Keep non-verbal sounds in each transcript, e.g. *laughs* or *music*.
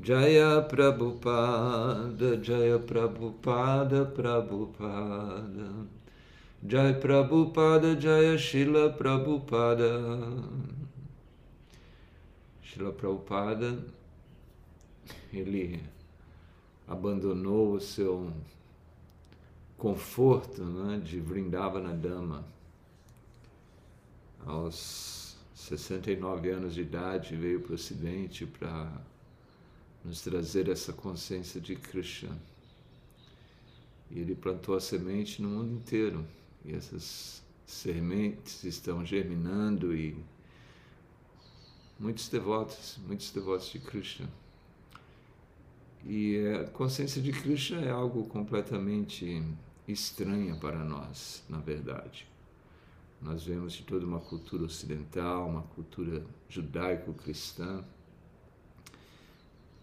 Jaya Prabhupada, Jaya Prabhupada, Prabhupada. Jai Prabhupada, Jaya Shila Prabhupada. Shila Prabhupada, ele abandonou o seu conforto né, de Vrindavana Dama aos 69 anos de idade veio para o Ocidente para nos trazer essa consciência de Krishna. E ele plantou a semente no mundo inteiro. E essas sementes estão germinando e muitos devotos, muitos devotos de Krishna. E a consciência de Krishna é algo completamente estranha para nós, na verdade. Nós vemos de toda uma cultura ocidental, uma cultura judaico-cristã.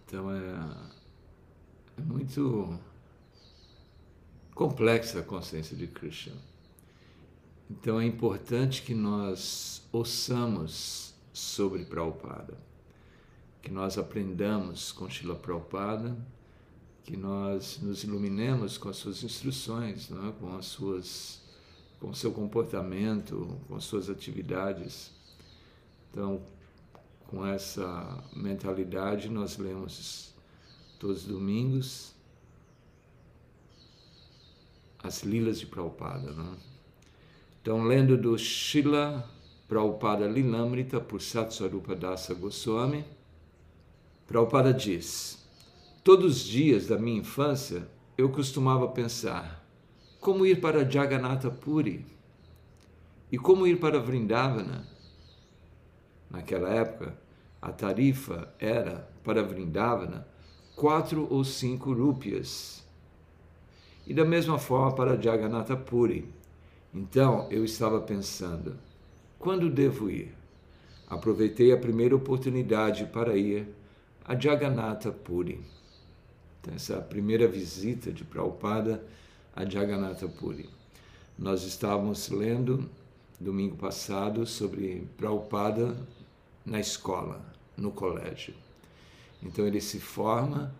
Então é, é muito complexa a consciência de Krishna. Então é importante que nós ouçamos sobre Prabhupada, que nós aprendamos com Srila Prabhupada, que nós nos iluminemos com as suas instruções, é? com as suas com seu comportamento, com as suas atividades. Então, com essa mentalidade, nós lemos todos os domingos as Lilas de Prabhupada. Né? Então, lendo do Shila Prabhupada Lilamrita por Satsvarupa Dasa Goswami, Prabhupada diz: Todos os dias da minha infância eu costumava pensar como ir para Jagannatha Puri e como ir para Vrindavana. Naquela época, a tarifa era para Vrindavana quatro ou cinco rúpias. E da mesma forma para Jagannatha Puri. Então eu estava pensando, quando devo ir? Aproveitei a primeira oportunidade para ir a Jagannatha Puri. Então, essa primeira visita de Prabhupada a Jagannatha Puri. Nós estávamos lendo domingo passado sobre Prabhupada na escola, no colégio. Então ele se forma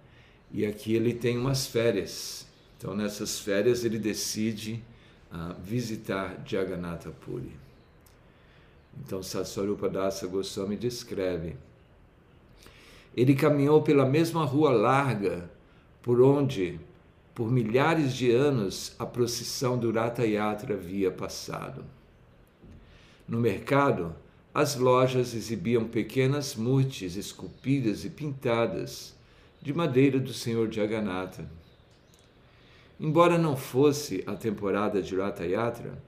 e aqui ele tem umas férias. Então nessas férias ele decide uh, visitar Jagannatha Puri. Então Satsvarupa Dasa Goswami descreve. Ele caminhou pela mesma rua larga por onde por milhares de anos a procissão do Ratha Yatra havia passado. No mercado, as lojas exibiam pequenas murtes esculpidas e pintadas de madeira do Senhor Jagannatha. Embora não fosse a temporada de Ratha Yatra,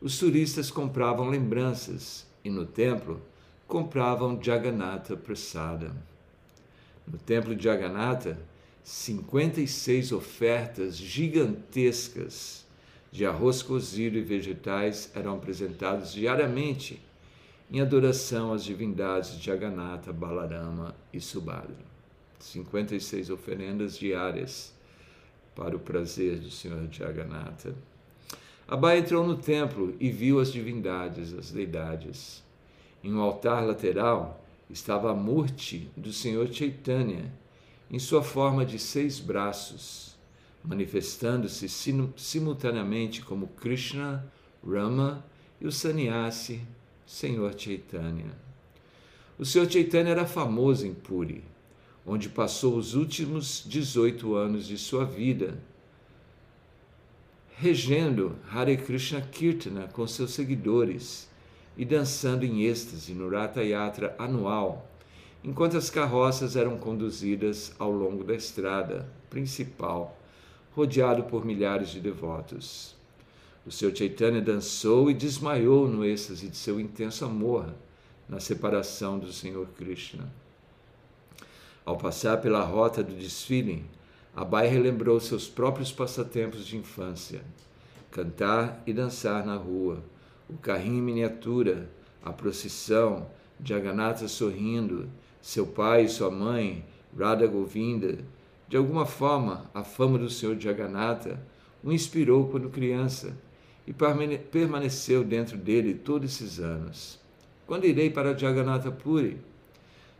os turistas compravam lembranças e no templo compravam Jagannatha Prasada. No templo de Jagannatha, 56 ofertas gigantescas de arroz cozido e vegetais eram apresentados diariamente em adoração às divindades de Jagannatha, Balarama e Subhadra. 56 oferendas diárias para o prazer do Senhor Jagannatha. Abai entrou no templo e viu as divindades, as deidades. Em um altar lateral estava a murti do Senhor Chaitanya, em sua forma de seis braços, manifestando-se simultaneamente como Krishna, Rama e o Sannyasi, Senhor Chaitanya. O Senhor Chaitanya era famoso em Puri, onde passou os últimos 18 anos de sua vida, regendo Hare Krishna Kirtana com seus seguidores e dançando em êxtase no Ratha Yatra anual enquanto as carroças eram conduzidas ao longo da estrada principal, rodeado por milhares de devotos. O seu Chaitanya dançou e desmaiou no êxtase de seu intenso amor na separação do Senhor Krishna. Ao passar pela rota do desfile, Abai relembrou seus próprios passatempos de infância: cantar e dançar na rua, o carrinho em miniatura, a procissão, Jagannatha sorrindo, seu pai e sua mãe, Radha Govinda, de alguma forma a fama do Senhor Jagannatha o inspirou quando criança e permaneceu dentro dele todos esses anos. Quando irei para Jagannatha Puri?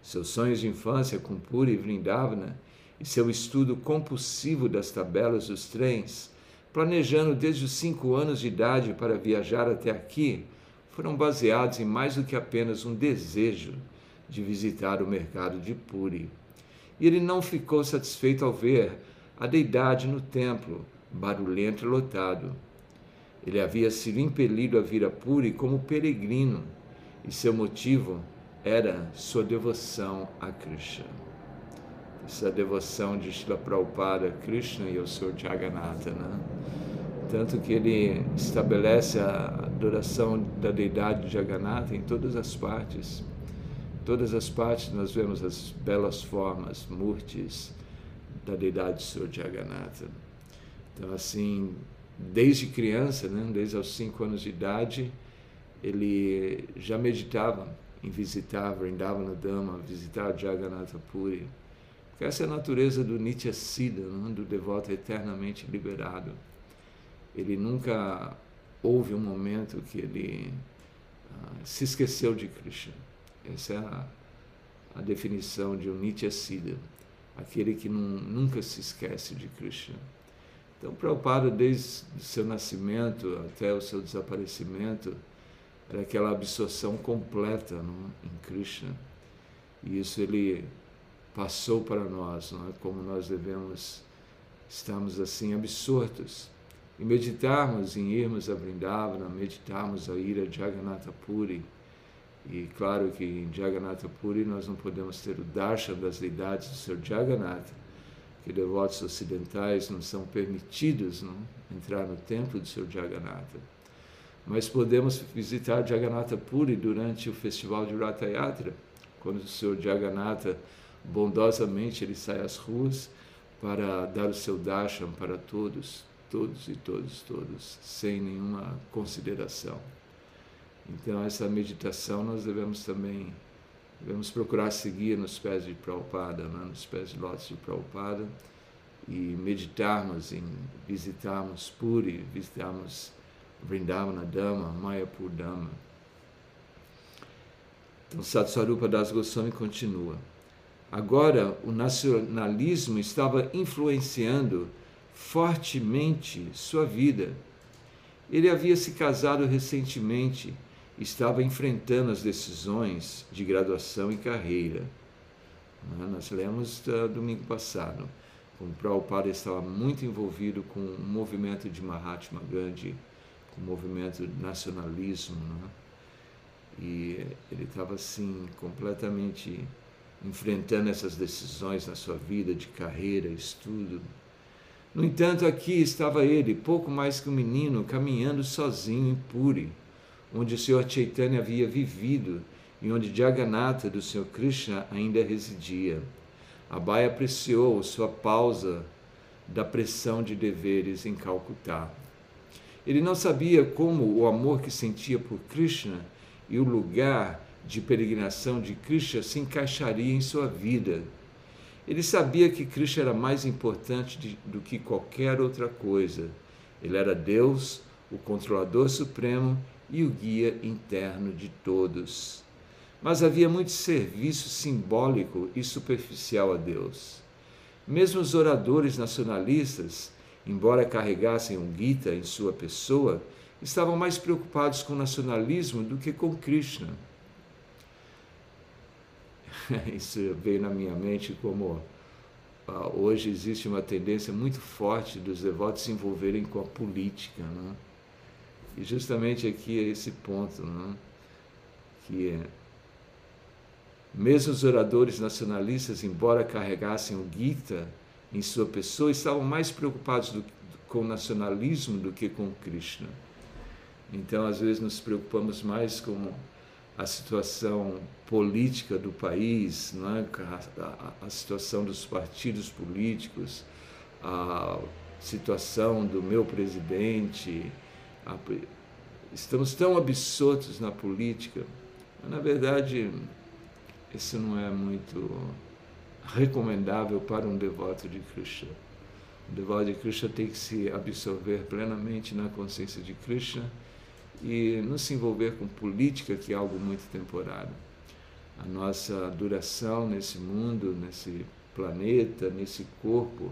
Seus sonhos de infância com Puri e Vrindavana e seu estudo compulsivo das tabelas dos trens, planejando desde os cinco anos de idade para viajar até aqui, foram baseados em mais do que apenas um desejo de visitar o mercado de Puri. E ele não ficou satisfeito ao ver a deidade no templo, barulhento e lotado. Ele havia sido impelido a vir a Puri como peregrino, e seu motivo era sua devoção a Krishna. Essa devoção de Shila Prabhupada a Krishna e ao Sr. Jagannatha, né? Tanto que ele estabelece a adoração da deidade de Jagannatha em todas as partes. Em todas as partes nós vemos as belas formas, murtis, da deidade do Sr. Jagannatha. Então, assim, desde criança, né, desde os cinco anos de idade, ele já meditava em visitar Vrindavana Dama, visitar Jagannatha Puri. Porque essa é a natureza do Nitya Siddha, né, do devoto eternamente liberado. Ele nunca houve um momento que ele uh, se esqueceu de Krishna. Essa é a, a definição de um Nitya Siddha, aquele que não, nunca se esquece de Krishna. Então, Prabhupada, desde o seu nascimento até o seu desaparecimento, era aquela absorção completa não, em Krishna. E isso ele passou para nós, não é? como nós devemos estarmos assim absortos e meditarmos em irmos a Vrindavana, meditarmos a ir a Jagannatha Puri. E claro que em Jagannatha Puri nós não podemos ter o darshan das deidades do Sr. Jagannatha, que devotos ocidentais não são permitidos não, entrar no templo do Sr. Jagannatha. Mas podemos visitar Jagannatha Puri durante o festival de Ratha Yatra, quando o Sr. Jagannatha bondosamente ele sai às ruas para dar o seu darshan para todos, todos e todos, todos, sem nenhuma consideração. Então essa meditação nós devemos também devemos procurar seguir nos pés de Prabhupada, né? nos pés de lótus de Prabhupada e meditarmos em visitarmos Puri, visitarmos Vrindavana Dhamma, Mayapur Dhamma. Então Satsvarupa Das Goswami continua. Agora o nacionalismo estava influenciando fortemente sua vida. Ele havia se casado recentemente estava enfrentando as decisões de graduação e carreira. Né? Nós lemos uh, domingo passado, como Prabhupada estava muito envolvido com o movimento de Mahatma Gandhi, com o movimento nacionalismo, né? e ele estava assim completamente enfrentando essas decisões na sua vida de carreira, estudo. No entanto, aqui estava ele, pouco mais que um menino, caminhando sozinho em Puri onde o Senhor Chaitanya havia vivido e onde Jagannatha do Senhor Krishna ainda residia. Abai apreciou sua pausa da pressão de deveres em Calcutá. Ele não sabia como o amor que sentia por Krishna e o lugar de peregrinação de Krishna se encaixaria em sua vida. Ele sabia que Krishna era mais importante de, do que qualquer outra coisa. Ele era Deus, o controlador supremo e o guia interno de todos. Mas havia muito serviço simbólico e superficial a Deus. Mesmo os oradores nacionalistas, embora carregassem um Gita em sua pessoa, estavam mais preocupados com o nacionalismo do que com Krishna. *laughs* Isso veio na minha mente como uh, hoje existe uma tendência muito forte dos devotos se envolverem com a política. Né? E justamente aqui é esse ponto, não? que é, mesmo os oradores nacionalistas, embora carregassem o Gita em sua pessoa, estavam mais preocupados do, com o nacionalismo do que com Krishna. Então, às vezes, nos preocupamos mais com a situação política do país, não é? a, a, a situação dos partidos políticos, a situação do meu presidente, estamos tão absortos na política, mas, na verdade, isso não é muito recomendável para um devoto de Krishna. O devoto de Krishna tem que se absorver plenamente na consciência de Krishna e não se envolver com política, que é algo muito temporário. A nossa duração nesse mundo, nesse planeta, nesse corpo,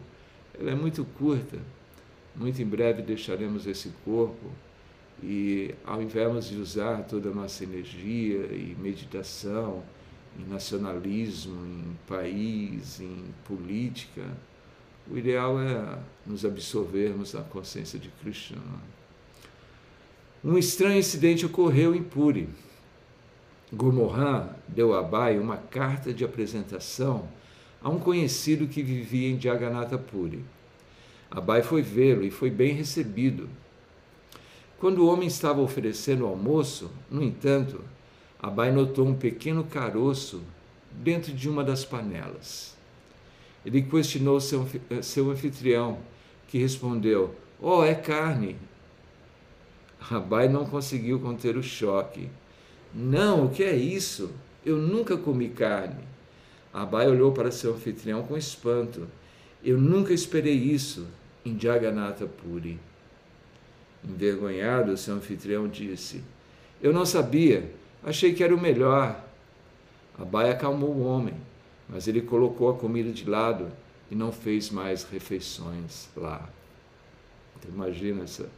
ela é muito curta. Muito em breve deixaremos esse corpo e, ao invés de usar toda a nossa energia e meditação em nacionalismo, em país, em política, o ideal é nos absorvermos na consciência de Krishna. Um estranho incidente ocorreu em Puri. Gomorran deu a Abai uma carta de apresentação a um conhecido que vivia em Jagannatha Puri. Abai foi vê-lo e foi bem recebido. Quando o homem estava oferecendo o almoço, no entanto, Abai notou um pequeno caroço dentro de uma das panelas. Ele questionou seu, seu anfitrião, que respondeu: Oh, é carne. Abai não conseguiu conter o choque. Não, o que é isso? Eu nunca comi carne. Abai olhou para seu anfitrião com espanto. Eu nunca esperei isso em Jagannatha Puri. Envergonhado, seu anfitrião disse: Eu não sabia, achei que era o melhor. Abai acalmou o homem, mas ele colocou a comida de lado e não fez mais refeições lá. Então, imagina essa.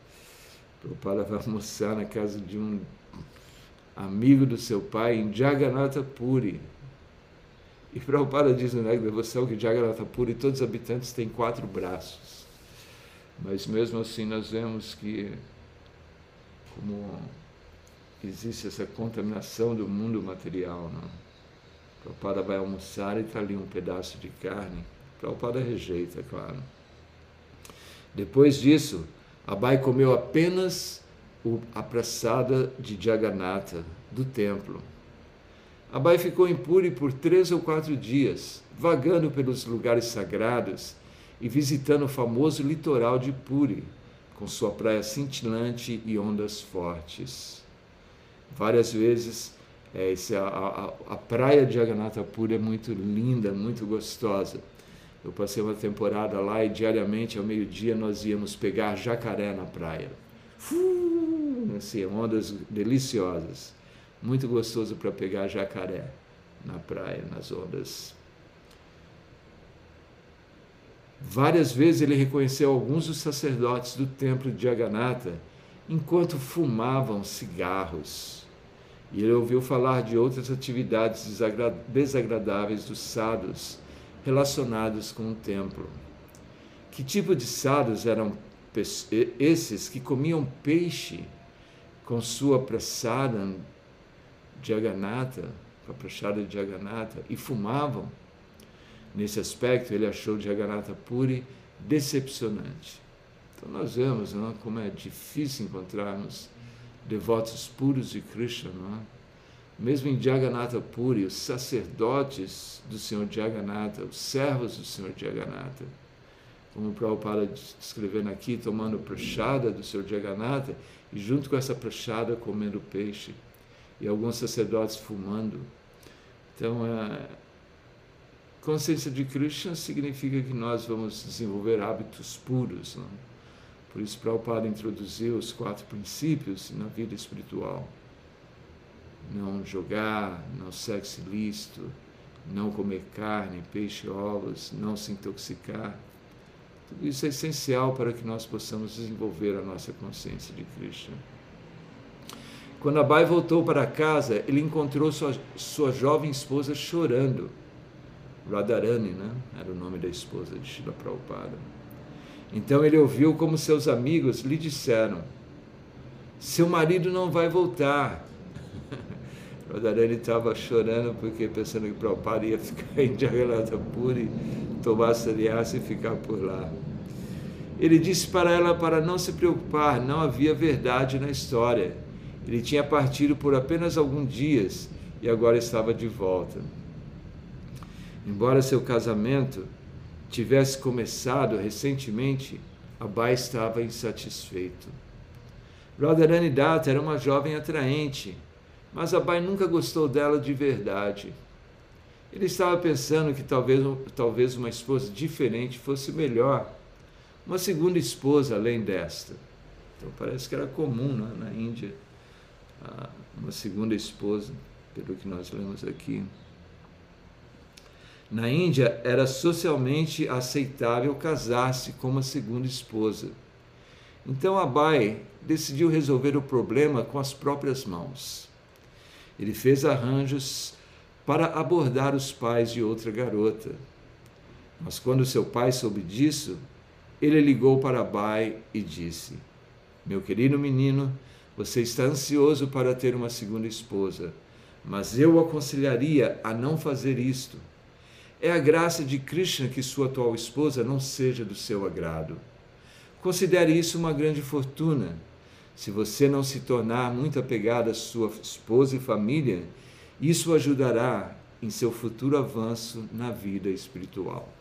Prabhupada vai *laughs* almoçar na casa de um amigo do seu pai em Jagannatha Puri. E Prabhupada diz no Nega Devoção que Jagannatha Puri, todos os habitantes têm quatro braços. Mas mesmo assim nós vemos que como existe essa contaminação do mundo material. Não? Prabhupada vai almoçar e está ali um pedaço de carne. Prabhupada rejeita, é claro. Depois disso, Abai comeu apenas a praçada de Jagannatha, do templo. Abai ficou em Puri por três ou quatro dias, vagando pelos lugares sagrados e visitando o famoso litoral de Puri, com sua praia cintilante e ondas fortes. Várias vezes, é, esse, a, a, a, praia de Jagannatha Puri é muito linda, muito gostosa. Eu passei uma temporada lá e diariamente, ao meio-dia, nós íamos pegar jacaré na praia. Uh, assim, ondas deliciosas. Muito gostoso para pegar jacaré na praia, nas ondas Várias vezes ele reconheceu alguns dos sacerdotes do templo de Jagannatha enquanto fumavam cigarros. E ele ouviu falar de outras atividades desagradáveis dos sadhus relacionados com o templo. Que tipo de sadhus eram esses que comiam peixe com sua prasada de Jagannatha, com a prasada de Jagannatha, e fumavam? Nesse aspecto, ele achou Jagannatha Puri decepcionante. Então, nós vemos não, é, como é difícil encontrarmos devotos puros de Krishna. Não é? Mesmo em Jagannatha Puri, os sacerdotes do Senhor Jagannatha, os servos do Senhor Jagannatha, como o Prabhupada descrevendo aqui, tomando prachada do Senhor Jagannatha e junto com essa prachada comendo peixe e alguns sacerdotes fumando. Então, é, Consciência de Krishna significa que nós vamos desenvolver hábitos puros. Não? Por isso, Prabhupada introduziu os quatro princípios na vida espiritual: não jogar, não sexo ilícito, não comer carne, peixe, ovos, não se intoxicar. Tudo isso é essencial para que nós possamos desenvolver a nossa consciência de Krishna. Quando Abai voltou para casa, ele encontrou sua, sua jovem esposa chorando Radharani, né? era o nome da esposa de Shila Prabhupada. Então ele ouviu como seus amigos lhe disseram: Seu marido não vai voltar. *laughs* Radharani estava chorando porque pensando que Prabhupada ia ficar *laughs* em Jagannatha Puri, tomar sannyasa e ficar por lá. Ele disse para ela para não se preocupar, não havia verdade na história. Ele tinha partido por apenas alguns dias e agora estava de volta. Embora seu casamento tivesse começado recentemente, Abai estava insatisfeito. Radharani Data era uma jovem atraente, mas Abai nunca gostou dela de verdade. Ele estava pensando que talvez, talvez uma esposa diferente fosse melhor, uma segunda esposa além desta. Então parece que era comum né, na Índia uma segunda esposa. pelo que nós lemos aqui. Na Índia era socialmente aceitável casar-se com uma segunda esposa. Então Abai decidiu resolver o problema com as próprias mãos. Ele fez arranjos para abordar os pais de outra garota. Mas quando seu pai soube disso, ele ligou para Abai e disse: Meu querido menino, você está ansioso para ter uma segunda esposa, mas eu o aconselharia a não fazer isto. É a graça de Krishna que sua atual esposa não seja do seu agrado. Considere isso uma grande fortuna. Se você não se tornar muito apegado à sua esposa e família, isso ajudará em seu futuro avanço na vida espiritual.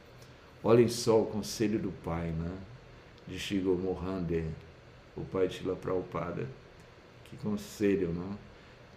Olhem só o conselho do pai, né? de Shigo Mohande, o pai de Prabhupada. Que conselho, não?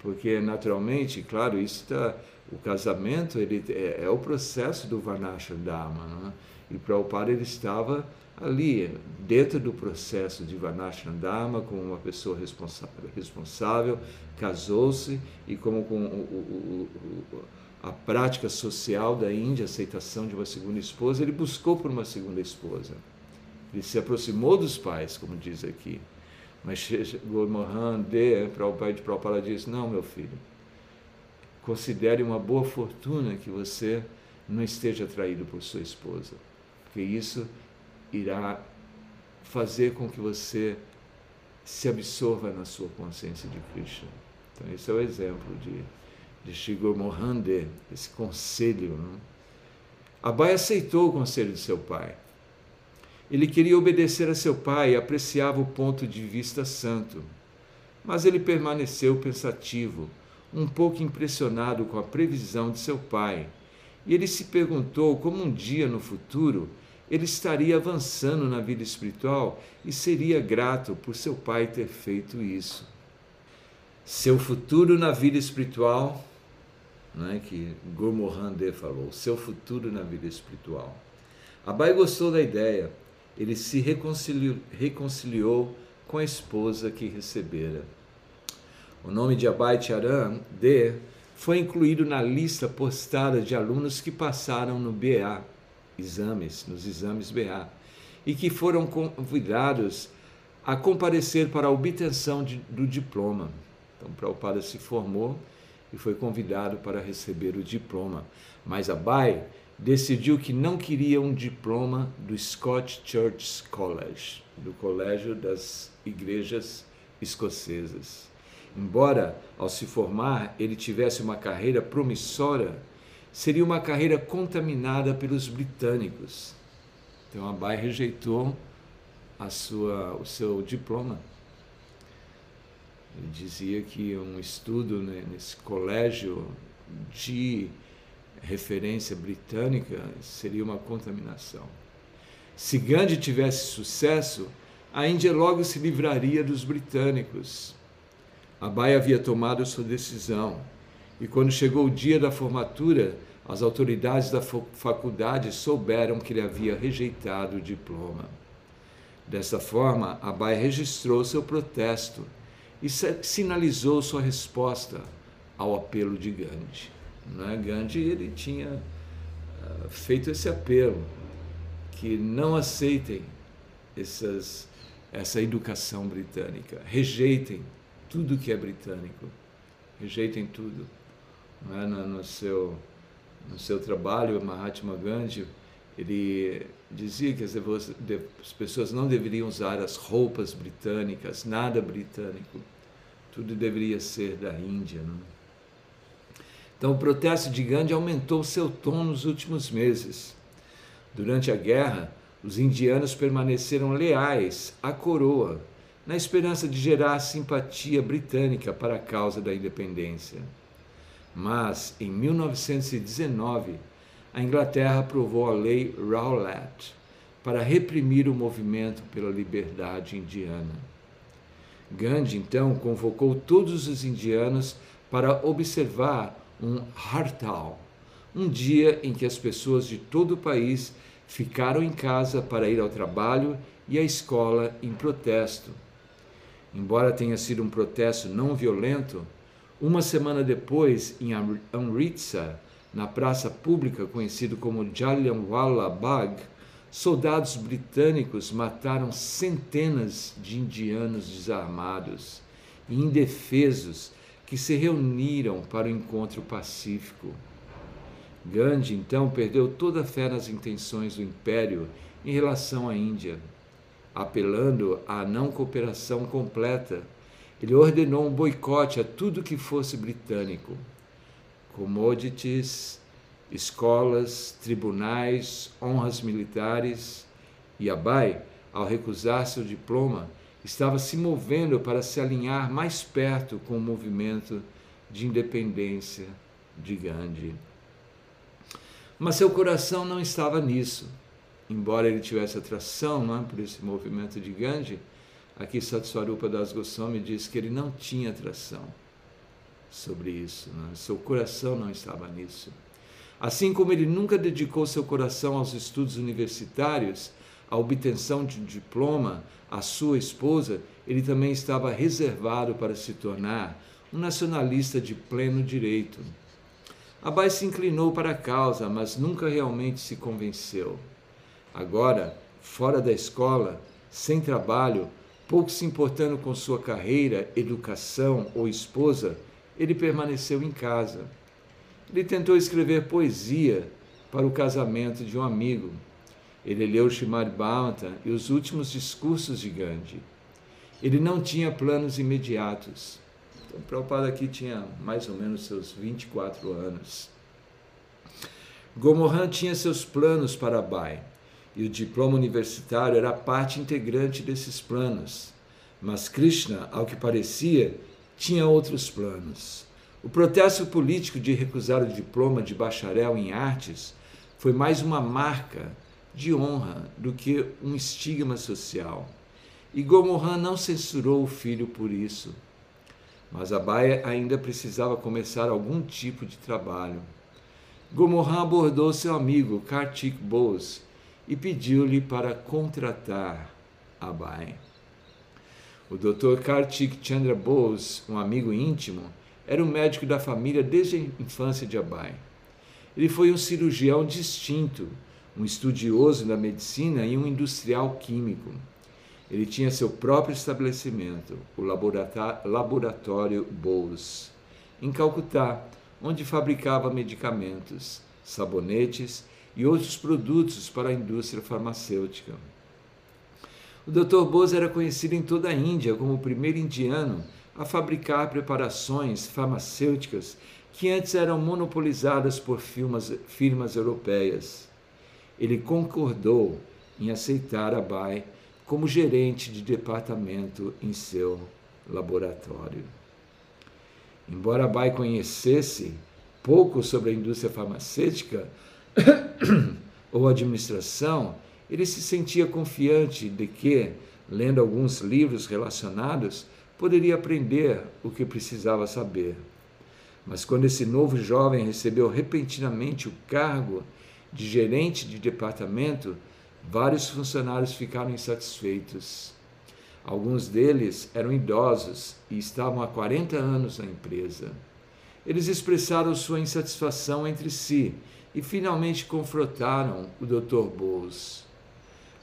Porque naturalmente, claro, isso está o casamento ele é, é o processo do Varnashrama. Né? E Prabhupada ele estava ali, dentro do processo de Varnashrama, como uma pessoa responsável, responsável casou-se e como com o, o, o, a prática social da Índia, aceitação de uma segunda esposa, ele buscou por uma segunda esposa. Ele se aproximou dos pais, como diz aqui. Mas *laughs* Gurmohan De, pai de Prabhupada, disse, não, meu filho, considere uma boa fortuna que você não esteja atraído por sua esposa, porque isso irá fazer com que você se absorva na sua consciência de Krishna. Então, esse é o exemplo de, de Shigur Mohande, esse conselho. Né? Abai aceitou o conselho de seu pai. Ele queria obedecer a seu pai e apreciava o ponto de vista santo. Mas ele permaneceu pensativo, um pouco impressionado com a previsão de seu pai, e ele se perguntou como um dia no futuro ele estaria avançando na vida espiritual e seria grato por seu pai ter feito isso. Seu futuro na vida espiritual, não é que Gurmohan falou, seu futuro na vida espiritual. Abai gostou da ideia. Ele se reconciliou, reconciliou com a esposa que recebera. O nome de Abai Charan de foi incluído na lista postada de alunos que passaram no BA, exames, nos exames BA, e que foram convidados a comparecer para a obtenção de, do diploma. Então, Prabhupada se formou e foi convidado para receber o diploma. Mas Abai decidiu que não queria um diploma do Scott Church College, do Colégio das Igrejas Escocesas. Embora, ao se formar, ele tivesse uma carreira promissora, seria uma carreira contaminada pelos britânicos. Então, Abai rejeitou a sua, o seu diploma. Ele dizia que um estudo né, nesse colégio de referência britânica seria uma contaminação. Se Gandhi tivesse sucesso, a Índia logo se livraria dos britânicos. Abai havia tomado sua decisão e, quando chegou o dia da formatura, as autoridades da faculdade souberam que ele havia rejeitado o diploma. Dessa forma, Abai registrou seu protesto e sinalizou sua resposta ao apelo de Gandhi. Né? Gandhi ele tinha uh, feito esse apelo que não aceitem essas, essa educação britânica, rejeitem tudo que é britânico. Rejeitem tudo. É? No, no, seu, no seu trabalho, Mahatma Gandhi, ele dizia que as, as pessoas não deveriam usar as roupas britânicas, nada britânico. Tudo deveria ser da Índia. Não? Então, o protesto de Gandhi aumentou seu tom nos últimos meses. Durante a guerra, os indianos permaneceram leais à coroa na esperança de gerar simpatia britânica para a causa da independência. Mas, em 1919, a Inglaterra aprovou a Lei Rowlatt para reprimir o movimento pela liberdade indiana. Gandhi, então, convocou todos os indianos para observar um Hartal, um dia em que as pessoas de todo o país ficaram em casa para ir ao trabalho e à escola em protesto. Embora tenha sido um protesto não violento, Uma semana depois, em Amritsar, na praça pública conhecida como Jallianwala Bagh, soldados britânicos mataram centenas de indianos desarmados e indefesos que se reuniram para o encontro pacífico. Gandhi então perdeu toda a fé nas intenções do império em relação à Índia. Apelando à não cooperação completa, ele ordenou um boicote a tudo que fosse britânico. Commodities, escolas, tribunais, honras militares. E Abai, ao recusar seu diploma, estava se movendo para se alinhar mais perto com o movimento de independência de Gandhi. Mas seu coração não estava nisso. Embora ele tivesse atração é, por esse movimento de Gandhi, aqui Satswarupa Das Goswami diz que ele não tinha atração sobre isso. É? Seu coração não estava nisso. Assim como ele nunca dedicou seu coração aos estudos universitários, à obtenção de um diploma, à sua esposa, ele também estava reservado para se tornar um nacionalista de pleno direito. Abai se inclinou para a causa, mas nunca realmente se convenceu. Agora, fora da escola, sem trabalho, pouco se importando com sua carreira, educação ou esposa, ele permaneceu em casa. Ele tentou escrever poesia para o casamento de um amigo. Ele leu Shimad Bhavata e os últimos discursos de Gandhi. Ele não tinha planos imediatos. Então, Prabhupada aqui tinha mais ou menos seus 24 anos. Gomohan tinha seus planos para Bai, e o diploma universitário era parte integrante desses planos. Mas Krishna, ao que parecia, tinha outros planos. O protesto político de recusar o diploma de bacharel em artes foi mais uma marca de honra do que um estigma social. E Gomohan não censurou o filho por isso. Mas Abai ainda precisava começar algum tipo de trabalho. Gomohan abordou seu amigo Kartik Bose e pediu-lhe para contratar Abai. O Dr. Kartik Chandra Bose, um amigo íntimo, era um médico da família desde a infância de Abai. Ele foi um cirurgião distinto, um estudioso da medicina e um industrial químico. Ele tinha seu próprio estabelecimento, o Laboratório Bose, em Calcutá, onde fabricava medicamentos, sabonetes e outros produtos para a indústria farmacêutica. O Dr. Bose era conhecido em toda a Índia como o primeiro indiano a fabricar preparações farmacêuticas que antes eram monopolizadas por firmas, firmas europeias. Ele concordou em aceitar Abai como gerente de departamento em seu laboratório. Embora Abai conhecesse pouco sobre a indústria farmacêutica *coughs* ou administração, ele se sentia confiante de que, lendo alguns livros relacionados, poderia aprender o que precisava saber. Mas quando esse novo jovem recebeu repentinamente o cargo de gerente de departamento, vários funcionários ficaram insatisfeitos. Alguns deles eram idosos e estavam há 40 anos na empresa. Eles expressaram sua insatisfação entre si e finalmente confrontaram o Dr. Bowles.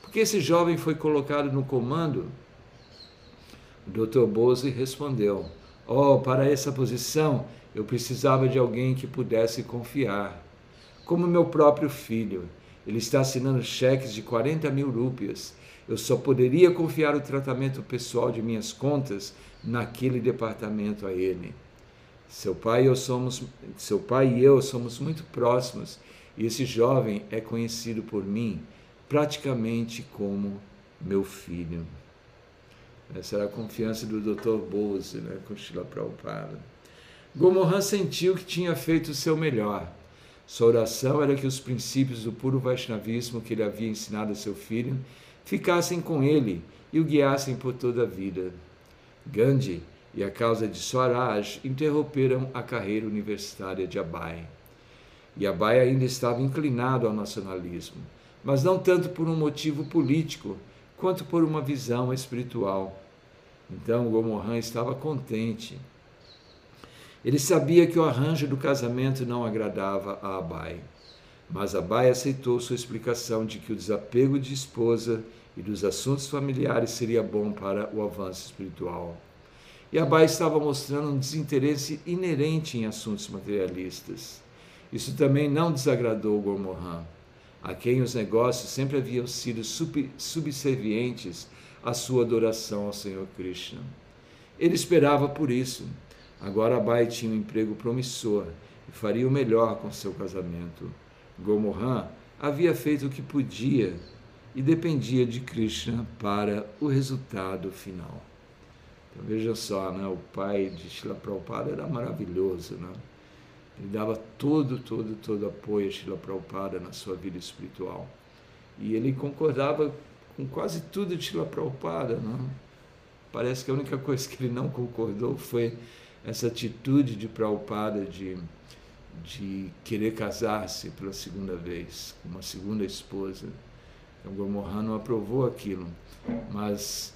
Por que esse jovem foi colocado no comando? O Dr. Bose respondeu: Oh, para essa posição eu precisava de alguém que pudesse confiar. Como meu próprio filho, ele está assinando cheques de 40 mil rúpias. Eu só poderia confiar o tratamento pessoal de minhas contas naquele departamento a ele. Seu pai eu somos, seu pai e eu somos muito próximos, e esse jovem é conhecido por mim praticamente como meu filho. Essa era a confiança do Dr. Bose né, com Shila Prabhupada. Gomohan sentiu que tinha feito o seu melhor. Sua oração era que os princípios do puro Vaishnavismo que ele havia ensinado a seu filho ficassem com ele e o guiassem por toda a vida. Gandhi e a causa de Swaraj interromperam a carreira universitária de Abai. E Abai ainda estava inclinado ao nacionalismo mas não tanto por um motivo político, quanto por uma visão espiritual. Então Gomohan estava contente. Ele sabia que o arranjo do casamento não agradava a Abai, mas Abai aceitou sua explicação de que o desapego de esposa e dos assuntos familiares seria bom para o avanço espiritual. E Abai estava mostrando um desinteresse inerente em assuntos materialistas. Isso também não desagradou Gormohan, a quem os negócios sempre haviam sido subservientes à sua adoração ao Senhor Krishna. Ele esperava por isso Agora Abai tinha um emprego promissor e faria o melhor com seu casamento. Gomohan havia feito o que podia e dependia de Krishna para o resultado final. Então veja só, né? o pai de Shila Prabhupada era maravilhoso. Né? Ele dava todo, todo, todo apoio a Shila Prabhupada na sua vida espiritual. E ele concordava com quase tudo de Shila Prabhupada. Né? Parece que a única coisa que ele não concordou foi essa atitude de Prabhupada de, de querer casar-se pela segunda vez, com uma segunda esposa. Então, não aprovou aquilo, mas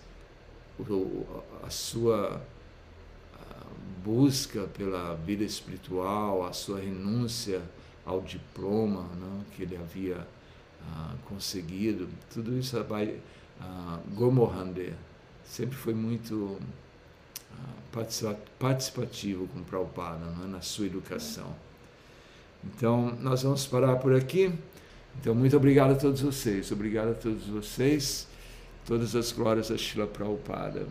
a sua busca pela vida espiritual, a sua renúncia ao diploma né, que ele havia ah, conseguido, tudo isso ah, Gomorrande sempre foi muito participativo com Prabhupada é? na sua educação. Então, nós vamos parar por aqui. Então, muito obrigado a todos vocês. Obrigado a todos vocês. Todas as glórias a Shila Prabhupada.